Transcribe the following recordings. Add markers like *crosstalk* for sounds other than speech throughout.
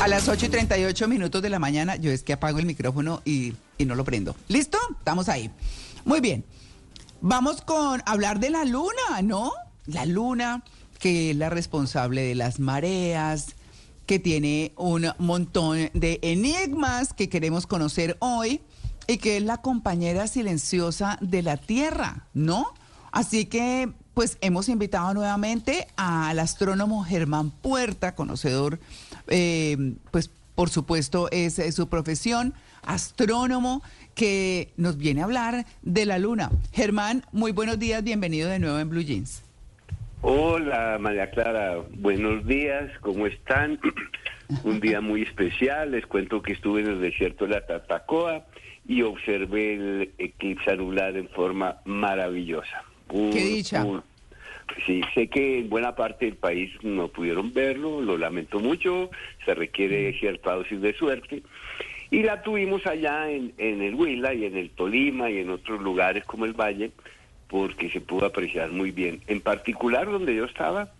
A las 8 y 38 minutos de la mañana, yo es que apago el micrófono y, no lo prendo. ¿Listo? Estamos ahí. Muy bien. Vamos con hablar de la luna, ¿no? La luna, que es la responsable de las mareas, que tiene un montón de enigmas que queremos conocer hoy y que es la compañera silenciosa de la Tierra, ¿no? Así que, pues hemos invitado nuevamente al astrónomo Germán Puerta, conocedor, eh, pues por supuesto es, es su profesión, astrónomo, que nos viene a hablar de la luna. Germán, muy buenos días, bienvenido de nuevo en Blue Jeans. Hola María Clara, buenos días, ¿cómo están? *coughs* Un día muy especial, les cuento que estuve en el desierto de la Tatacoa y observé el eclipse anular en forma maravillosa. Qué dicha. Sí, sé que en buena parte del país no pudieron verlo, lo lamento mucho, se requiere cierta dosis de suerte. Y la tuvimos allá en, en el Huila y en el Tolima y en otros lugares como el Valle, porque se pudo apreciar muy bien. En particular donde yo estaba,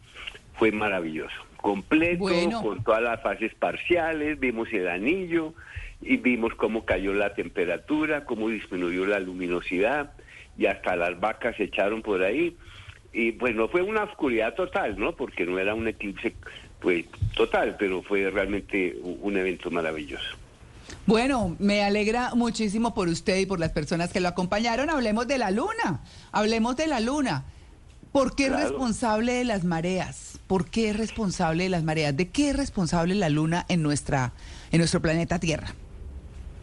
fue maravilloso. Completo, Bueno. con todas las fases parciales, vimos el anillo y vimos cómo cayó la temperatura, cómo disminuyó la luminosidad y hasta las vacas se echaron por ahí. Y pues no fue una oscuridad total, ¿no? Porque no era un eclipse pues total, pero fue realmente un evento maravilloso. Bueno, me alegra muchísimo por usted y por las personas que lo acompañaron. Hablemos de la luna, hablemos de la luna. ¿Por qué es responsable de las mareas? ¿Por qué es responsable de las mareas? ¿De qué es responsable la luna en nuestra en nuestro planeta Tierra?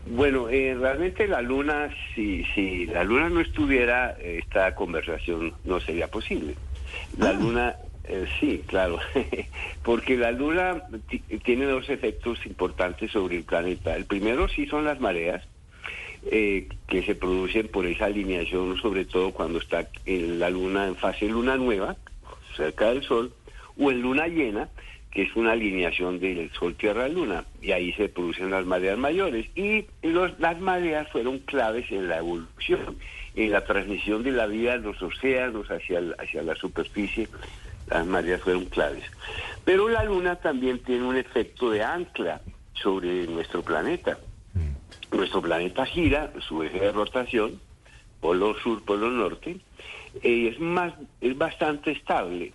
Bueno, eh, realmente la luna, si, si la luna no estuviera, esta conversación no sería posible. La Ah. luna, eh, sí, claro, *laughs* porque la luna ti- tiene dos efectos importantes sobre el planeta. El primero sí son las mareas, eh, que se producen por esa alineación, sobre todo cuando está en la luna en fase luna nueva, cerca del sol, o en luna llena, que es una alineación del sol tierra luna, y ahí se producen las mareas mayores. Y los, las mareas fueron claves en la evolución, en la transmisión de la vida de los océanos hacia, el- hacia la superficie. Las mareas fueron claves. Pero la luna también tiene un efecto de ancla sobre nuestro planeta. Nuestro planeta gira, su eje de rotación, polo sur, polo norte, eh, es más, es bastante estable.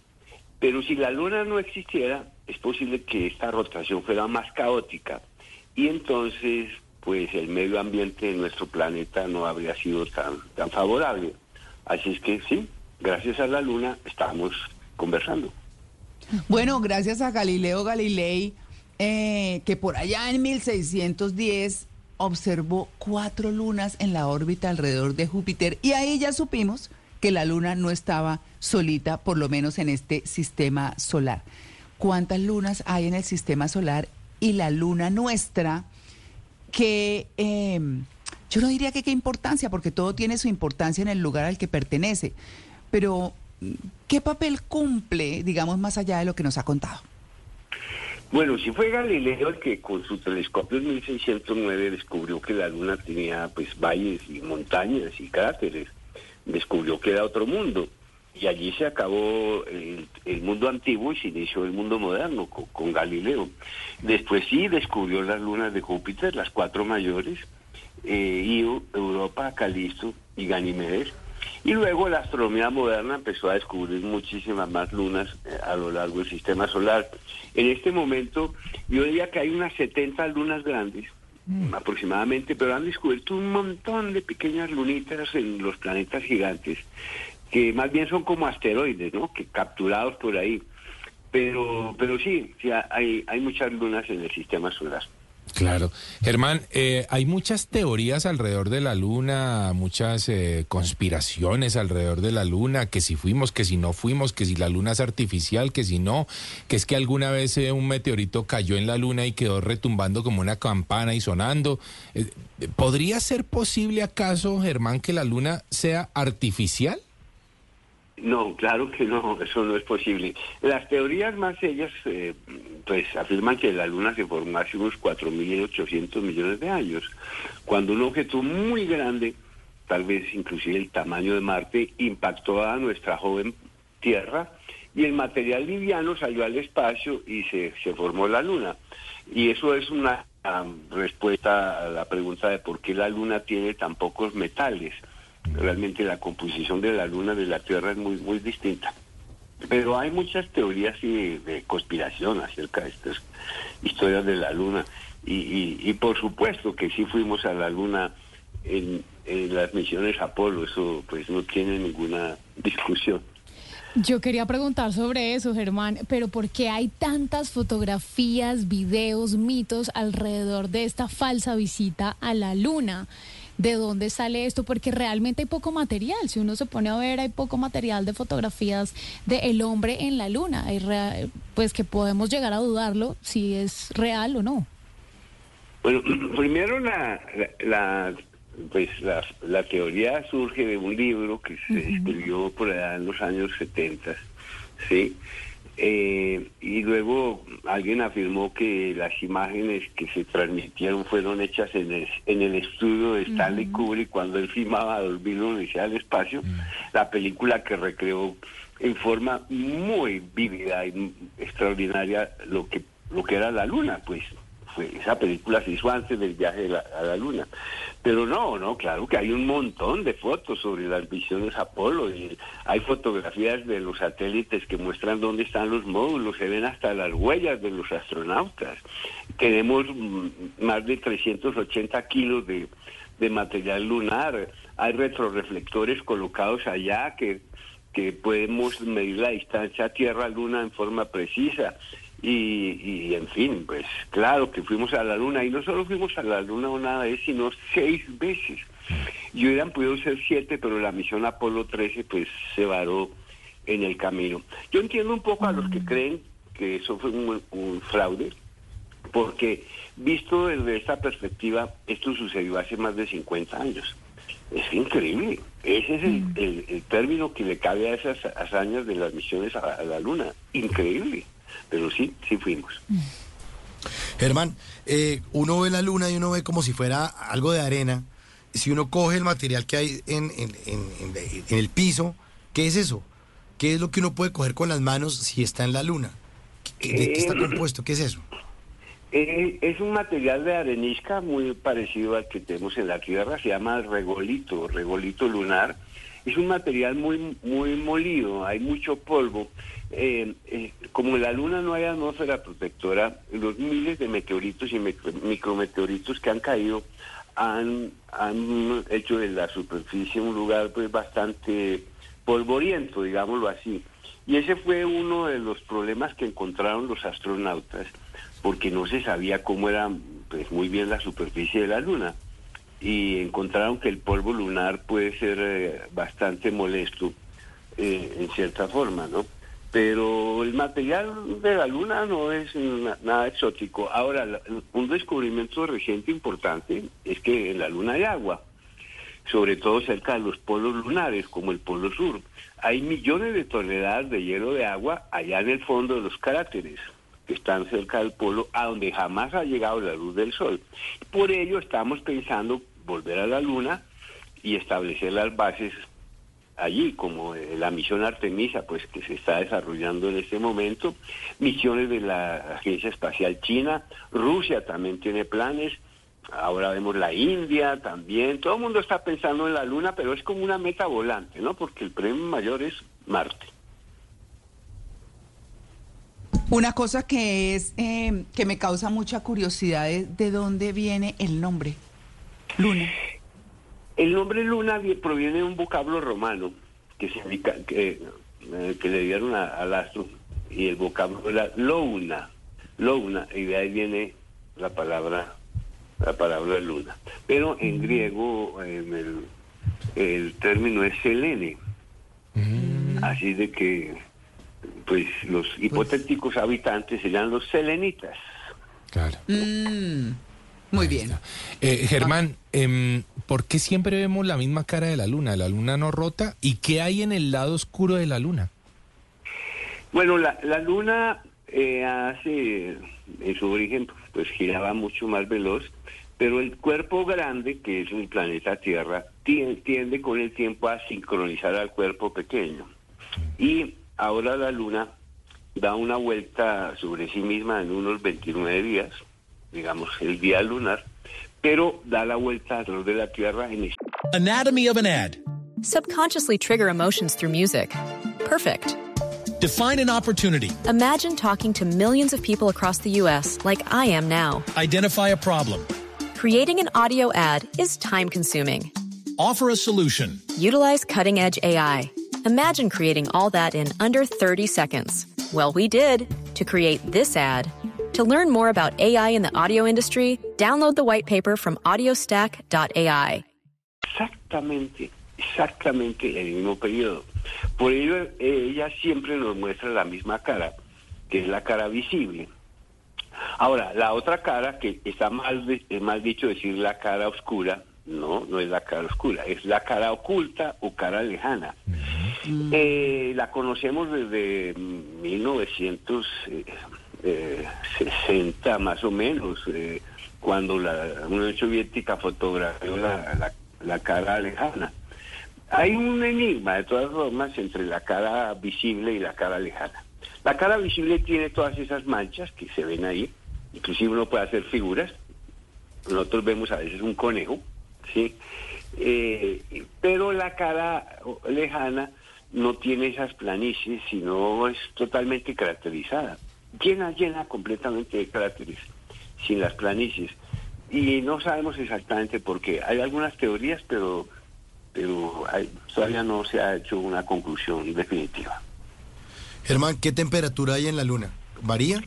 Pero si la luna no existiera, es posible que esta rotación fuera más caótica y entonces, pues el medio ambiente de nuestro planeta no habría sido tan, tan favorable. Así es que sí, gracias a la luna estamos conversando. Bueno, gracias a Galileo Galilei, eh, que por allá en 1610 observó cuatro lunas en la órbita alrededor de Júpiter y ahí ya supimos que la luna no estaba solita, por lo menos en este sistema solar. ¿Cuántas lunas hay en el sistema solar y la luna nuestra? Que eh, yo no diría que qué importancia, porque todo tiene su importancia en el lugar al que pertenece, pero ¿qué papel cumple, digamos, más allá de lo que nos ha contado? Bueno, si fue Galileo el que con su telescopio en 1609 descubrió que la Luna tenía pues valles y montañas y cráteres, descubrió que era otro mundo. Y allí se acabó el, el mundo antiguo y se inició el mundo moderno con, con Galileo. Después sí descubrió las lunas de Júpiter, las cuatro mayores, eh, Io, Europa, Calisto y Ganímedes. Y luego la astronomía moderna empezó a descubrir muchísimas más lunas eh, a lo largo del sistema solar. En este momento yo diría que hay unas 70 lunas grandes aproximadamente, pero han descubierto un montón de pequeñas lunitas en los planetas gigantes, que más bien son como asteroides, ¿no? Que capturados por ahí. Pero, pero sí, hay, hay muchas lunas en el sistema solar. Claro. Germán, eh, hay muchas teorías alrededor de la luna, muchas eh, conspiraciones alrededor de la luna, que si fuimos, que si no fuimos, que si la luna es artificial, que si no, que es que alguna vez eh, un meteorito cayó en la luna y quedó retumbando como una campana y sonando. ¿Podría ser posible acaso, Germán, que la luna sea artificial? No, claro que no, eso no es posible. Las teorías más ellas, eh, pues afirman que la Luna se formó hace unos 4.800 millones de años, cuando un objeto muy grande, tal vez inclusive el tamaño de Marte, impactó a nuestra joven Tierra y el material liviano salió al espacio y se, se formó la Luna. Y eso es una um, respuesta a la pregunta de por qué la Luna tiene tan pocos metales realmente la composición de la luna de la Tierra es muy, muy distinta. Pero hay muchas teorías de conspiración acerca de estas historias de la luna. Y, y, por supuesto que sí fuimos a la luna en, en las misiones Apolo, eso pues no tiene ninguna discusión. Yo quería preguntar sobre eso, Germán, pero ¿por qué hay tantas fotografías, videos, mitos alrededor de esta falsa visita a la Luna? De dónde sale esto, porque realmente hay poco material. Si uno se pone a ver, hay poco material de fotografías del el hombre en la luna. Hay pues que podemos llegar a dudarlo si es real o no. Bueno, *clears throat* primero la, la, pues la, la, teoría surge de un libro que se escribió por allá en los años 70, ¿sí? Eh, y luego alguien afirmó que las imágenes que se transmitieron fueron hechas en el, en el estudio de Stanley Kubrick cuando él filmaba Dormido Odisea al Espacio, la película que recreó en forma muy vívida y extraordinaria lo que, lo que era la luna, pues esa película se hizo antes del viaje a la luna. Pero no, no, claro que hay un montón de fotos sobre las misiones Apolo y hay fotografías de los satélites que muestran dónde están los módulos, se ven hasta las huellas de los astronautas. Tenemos mm, más de 380 kilos de, de material lunar, hay retroreflectores colocados allá que que podemos medir la distancia Tierra-Luna en forma precisa. Y, en fin, pues claro que fuimos a la luna y no solo fuimos a la luna una vez, sino seis veces. Y hubieran podido ser siete, pero la misión Apolo 13 pues se varó en el camino. Yo entiendo un poco a los que creen que eso fue un, fraude, porque visto desde esta perspectiva, esto sucedió hace más de 50 años. Es increíble. Ese es el, término que le cabe a esas hazañas de las misiones a la Luna. Increíble. Pero sí, sí fuimos. Germán, eh, uno ve la luna y uno ve como si fuera algo de arena. Si uno coge el material que hay en, el piso, ¿qué es eso? ¿Qué es lo que uno puede coger con las manos si está en la luna? ¿De qué está eh, compuesto? ¿Qué es eso? Eh, es un material de arenisca muy parecido al que tenemos en la Tierra, se llama regolito, regolito lunar. Es un material muy, muy molido, hay mucho polvo eh, eh, como en la Luna no hay atmósfera protectora, los miles de meteoritos y micrometeoritos que han caído han, han hecho de la superficie un lugar pues bastante polvoriento, digámoslo así. Y ese fue uno de los problemas que encontraron los astronautas, porque no se sabía cómo era pues, muy bien la superficie de la Luna. Y encontraron que el polvo lunar puede ser eh, bastante molesto eh, en cierta forma, ¿no? pero el material de la Luna no es nada exótico. Ahora, un descubrimiento reciente importante es que en la Luna hay agua, sobre todo cerca de los polos lunares, como el Polo Sur. Hay millones de toneladas de hielo de agua allá en el fondo de los cráteres que están cerca del polo, a donde jamás ha llegado la luz del Sol. Por ello estamos pensando volver a la Luna y establecer las bases allí, como eh, la misión Artemisa, pues que se está desarrollando en este momento, misiones de la Agencia Espacial China, Rusia también tiene planes, ahora vemos la India también, todo el mundo está pensando en la Luna, pero es como una meta volante, ¿no? Porque el premio mayor es Marte. Una cosa que es eh, que me causa mucha curiosidad es de dónde viene el nombre, Luna. El nombre luna proviene de un vocablo romano que significa que, eh, que le dieron al astro y el vocablo era louna, louna y de ahí viene la palabra la palabra luna. Pero en griego en el, el término es selene. Así de que pues los hipotéticos habitantes serían los selenitas. Claro. Mm, muy bien. Eh, Germán, em, ¿por qué siempre vemos la misma cara de la luna? La luna no rota. ¿Y qué hay en el lado oscuro de la luna? Bueno, la, la luna eh, hace, en su origen, pues giraba mucho más veloz, pero el cuerpo grande, que es el planeta Tierra, tie- tiende con el tiempo a sincronizar al cuerpo pequeño. Y ahora la luna da una vuelta sobre sí misma en unos 29 días, digamos el día lunar, pero da la vuelta alrededor de la Tierra en Anatomy of an ad. Subconsciously trigger emotions through music. Perfect. Define an opportunity. Imagine talking to millions of people across the U.S. like I am now. Identify a problem. Creating an audio ad is time consuming. Offer a solution. Utilize cutting edge AI. Imagine creating all that in under 30 seconds. Well, we did to create this ad. To learn more about AI in the audio industry, download the white paper from audiostack.ai. exactamente, exactamente el mismo periodo. Por ello, eh, ella siempre nos muestra la misma cara, que es la cara visible. Ahora, la otra cara, que está mal, es mal dicho decir la cara oscura, no, no es la cara oscura, es la cara oculta o cara lejana. Eh, la conocemos desde 1960 más o menos, eh, cuando la Unión Soviética fotografió la, la- la cara lejana. Hay un enigma, de todas formas, entre la cara visible y la cara lejana. La cara visible tiene todas esas manchas que se ven ahí, inclusive uno puede hacer figuras. Nosotros vemos a veces un conejo, ¿sí? Eh, pero la cara lejana no tiene esas planicies, sino es totalmente caracterizada. Llena, llena completamente de caracteres, sin las planicies. Y no sabemos exactamente por qué. Hay algunas teorías, pero, pero hay- todavía no se ha hecho una conclusión definitiva. Germán, ¿qué temperatura hay en la luna? ¿Varía?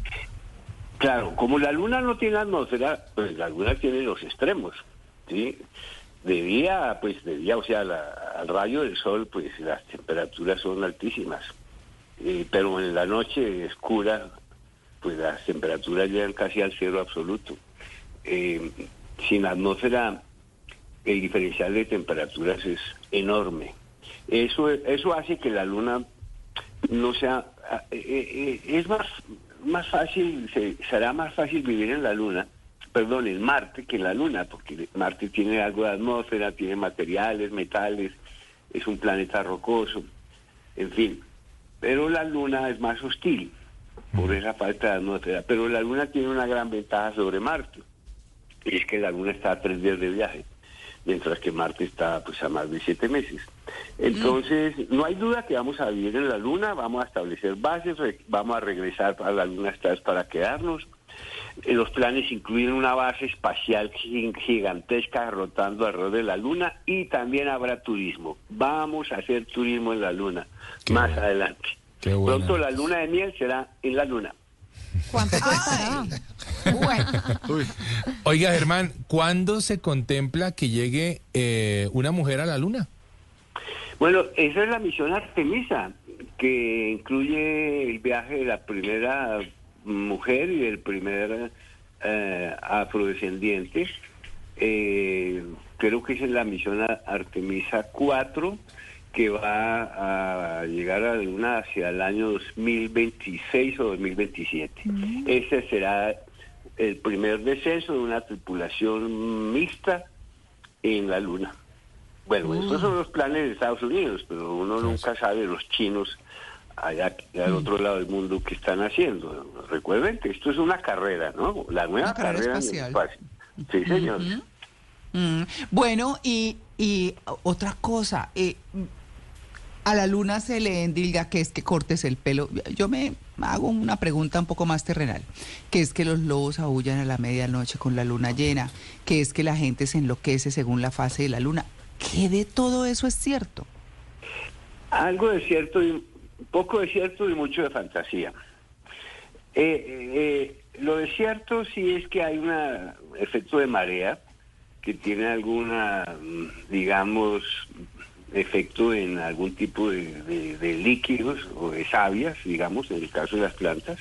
Claro, como la luna no tiene atmósfera, pues la luna tiene los extremos, ¿sí? De día, pues de día, o sea, la- al rayo del sol, pues las temperaturas son altísimas. Eh, pero en la noche oscura, pues las temperaturas llegan casi al cero absoluto. Eh, sin atmósfera, el diferencial de temperaturas es enorme. Eso, eso hace que la luna no sea ah, eh, eh, es más más fácil se- será más fácil vivir en la luna perdón en Marte que en la luna porque Marte tiene algo de atmósfera tiene materiales metales es un planeta rocoso en fin pero la luna es más hostil por esa falta de atmósfera pero la luna tiene una gran ventaja sobre Marte y es que la luna está a tres días de viaje mientras que Marte está pues a más de siete meses. Entonces, no hay duda que vamos a vivir en la Luna, vamos a establecer bases, vamos a regresar a la Luna esta vez para quedarnos. Eh, Los planes incluyen una base espacial gi- gigantesca rotando alrededor de la Luna y también habrá turismo. Vamos a hacer turismo en la Luna Qué más bueno. adelante. Qué buena Pronto la luna de miel será en la Luna. ¿Cuánto costará? Bueno, Uy, Oiga, Germán, ¿cuándo se contempla que llegue eh, una mujer a la luna? Bueno, esa es la misión Artemisa, que incluye el viaje de la primera mujer y del primer eh, afrodescendiente. Eh, creo que esa es la misión Artemisa 4, que va a llegar a la Luna hacia el año 2026 o 2027. Ese será el primer descenso de una tripulación mixta en la Luna. Bueno, estos son los planes de Estados Unidos, pero uno nunca sabe los chinos allá al otro lado del mundo que están haciendo. Recuerden que esto es una carrera, ¿no? La nueva Una carrera carrera en el espacial. espacio. Sí, señor. mm, bueno, y, y otra cosa, eh, a la luna se le endilga que es que cortes el pelo. Yo me hago una pregunta un poco más terrenal, que es que los lobos aullan a la medianoche con la luna llena, que es que la gente se enloquece según la fase de la luna. ¿Qué de todo eso es cierto? Algo de cierto y poco de cierto y mucho de fantasía. Eh, lo de cierto sí es que hay un efecto de marea que tiene alguna, mm, digamos, efecto en algún tipo de, líquidos o de sabias, digamos, en el caso de las plantas.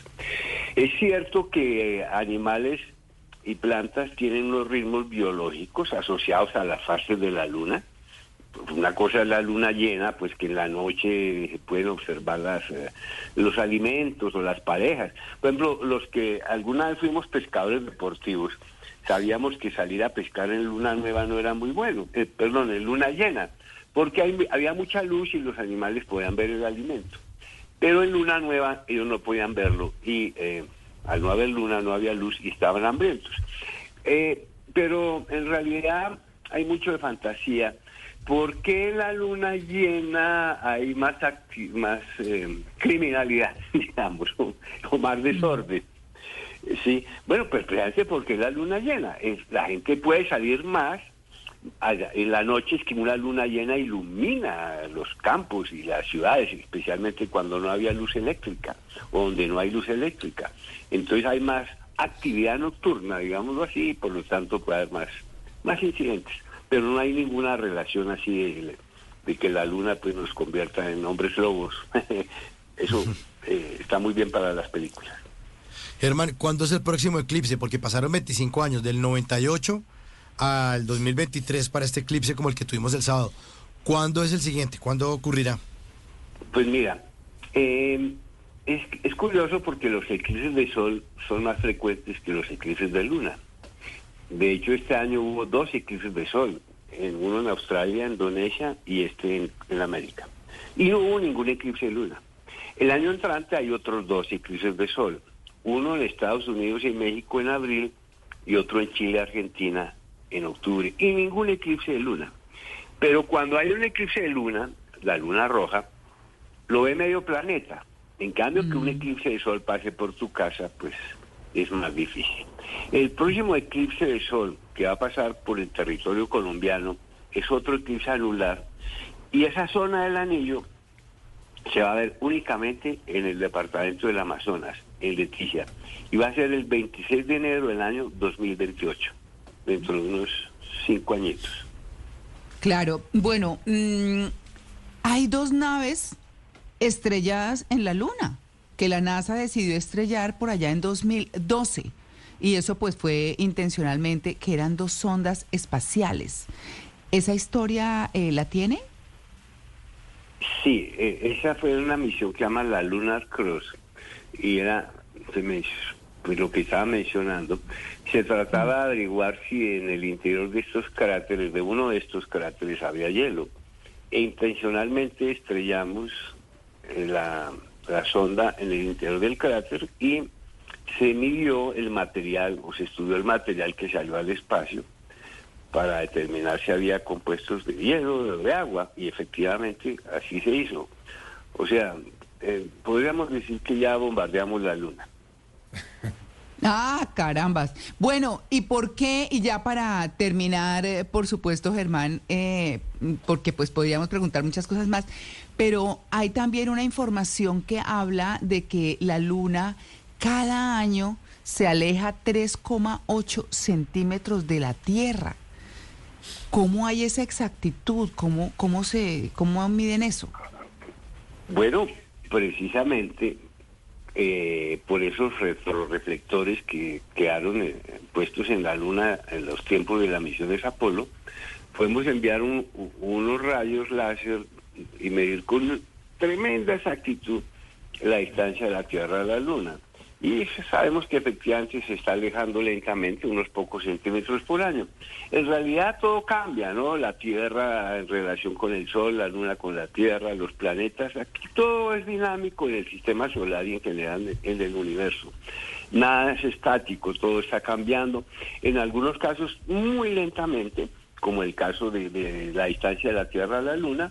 Es cierto que animales y plantas tienen unos ritmos biológicos asociados a las fases de la luna. Una cosa es la luna llena, pues que en la noche se pueden observar las, eh, los alimentos o las parejas. Por ejemplo, los que alguna vez fuimos pescadores deportivos, sabíamos que salir a pescar en luna nueva no era muy bueno, eh, perdón, en luna llena, porque había mucha luz y los animales podían ver el alimento. Pero en luna nueva ellos no podían verlo y eh, al no haber luna no había luz y estaban hambrientos. Eh, pero en realidad hay mucho de fantasía. ¿Por qué la luna llena hay más, más eh, criminalidad, *laughs* digamos, o, más desorden? Sí, bueno, pues precisamente porque la luna llena. Es, la gente puede salir más en la noche es que una luna llena ilumina los campos y las ciudades, especialmente cuando no había luz eléctrica o donde no hay luz eléctrica. Entonces hay más actividad nocturna, digámoslo así, y por lo tanto puede haber más, más incidentes. Pero no hay ninguna relación así de, que la luna pues nos convierta en hombres lobos. *laughs* Eso *laughs* eh, está muy bien para las películas. Germán, ¿cuándo es el próximo eclipse? Porque pasaron 25 años, del 98 al 2023 para este eclipse como el que tuvimos el sábado. ¿Cuándo es el siguiente? ¿Cuándo ocurrirá? Pues mira, eh, es, curioso porque los eclipses de sol son más frecuentes que los eclipses de luna. De hecho, este año hubo dos eclipses de sol, uno en Australia, Indonesia y este en, en América. Y no hubo ningún eclipse de luna. El año entrante hay otros dos eclipses de sol, uno en Estados Unidos y México en abril y otro en Chile, Argentina en octubre y ningún eclipse de luna. Pero cuando hay un eclipse de luna, la luna roja, lo ve medio planeta. En cambio, que un mm. eclipse de sol pase por tu casa, pues es más difícil. El próximo eclipse de sol que va a pasar por el territorio colombiano es otro eclipse anular y esa zona del anillo se va a ver únicamente en el departamento del Amazonas, en Leticia, y va a ser el 26 de enero del año 2028 dentro de unos cinco añitos. Claro, bueno, mm, hay dos naves estrelladas en la Luna que la NASA decidió estrellar por allá en 2012 y eso pues fue intencionalmente que eran dos sondas espaciales. ¿Esa historia eh, la tiene? Sí, e, esa fue una misión que se llama la Lunar Cross y era, se me pues lo que estaba mencionando, se trataba de averiguar si en el interior de estos cráteres, de uno de estos cráteres, había hielo. E intencionalmente estrellamos eh, la, la sonda en el interior del cráter y se midió el material, o se estudió el material que salió al espacio para determinar si había compuestos de hielo o de agua, y efectivamente así se hizo. O sea, eh, podríamos decir que ya bombardeamos la luna. Ah, carambas. Bueno, ¿y por qué? Y ya para terminar, eh, por supuesto, Germán, eh, porque pues podríamos preguntar muchas cosas más, pero hay también una información que habla de que la luna cada año se aleja 3,8 centímetros de la Tierra. ¿Cómo hay esa exactitud? ¿Cómo, cómo, se, ¿Cómo miden eso? Bueno, precisamente eh, por esos retroreflectores que quedaron eh, puestos en la Luna en los tiempos de las misiones Apolo, podemos enviar unos rayos láser y medir con tremenda exactitud la distancia de la Tierra a la Luna. Y sabemos que efectivamente se está alejando lentamente unos pocos centímetros por año. En realidad todo cambia, ¿no? La Tierra en relación con el Sol, la Luna con la Tierra, los planetas, aquí todo es dinámico en el sistema solar y en general en el universo. Nada es estático, todo está cambiando. En algunos casos muy lentamente, como el caso de, de la distancia de la Tierra a la Luna,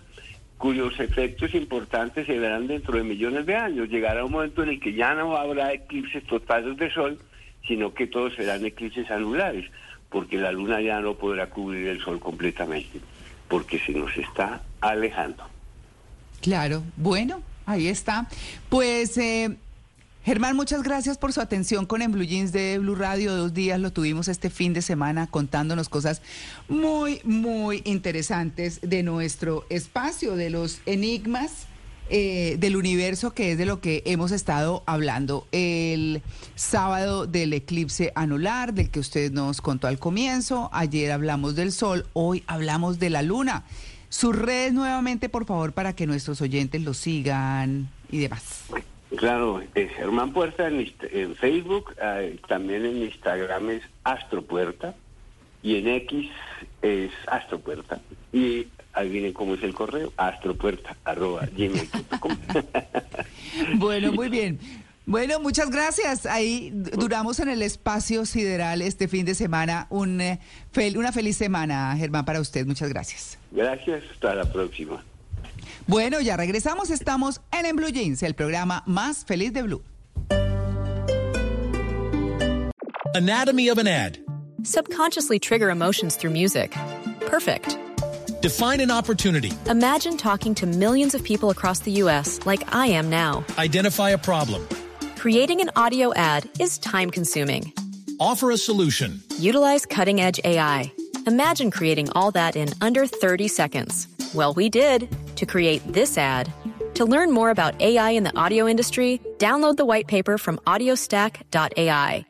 cuyos efectos importantes se verán dentro de millones de años. Llegará un momento en el que ya no habrá eclipses totales de sol, sino que todos serán eclipses anulares, porque la luna ya no podrá cubrir el sol completamente, porque se nos está alejando. Claro, bueno, ahí está. Pues, eh, Germán, muchas gracias por su atención con En Blue Jeans de Blue Radio. Dos días lo tuvimos este fin de semana contándonos cosas muy, muy interesantes de nuestro espacio, de los enigmas eh, del universo, que es de lo que hemos estado hablando el sábado del eclipse anular, del que usted nos contó al comienzo. Ayer hablamos del sol, hoy hablamos de la luna. Sus redes nuevamente, por favor, para que nuestros oyentes lo sigan y demás. Claro, es Germán Puerta en, Facebook, eh, también en Instagram es Astropuerta y en X es Astropuerta. Y adivinen cómo es el correo, astropuerta arroba gmail.com. *laughs* Bueno, muy bien. Bueno, muchas gracias. Ahí duramos en el espacio sideral este fin de semana. Un, eh, fel- una feliz semana, Germán, para usted. Muchas gracias. Gracias, hasta la próxima. Bueno, ya regresamos. Estamos en En Blue Jeans, el programa más feliz de Blue. Anatomy of an ad. Subconsciously trigger emotions through music. Perfect. Define an opportunity. Imagine talking to millions of people across the U.S. like I am now. Identify a problem. Creating an audio ad is time consuming. Offer a solution. Utilize cutting edge AI. Imagine creating all that in under 30 seconds. Well, we did to create this ad. To learn more about AI in the audio industry, download the white paper from audiostack.ai.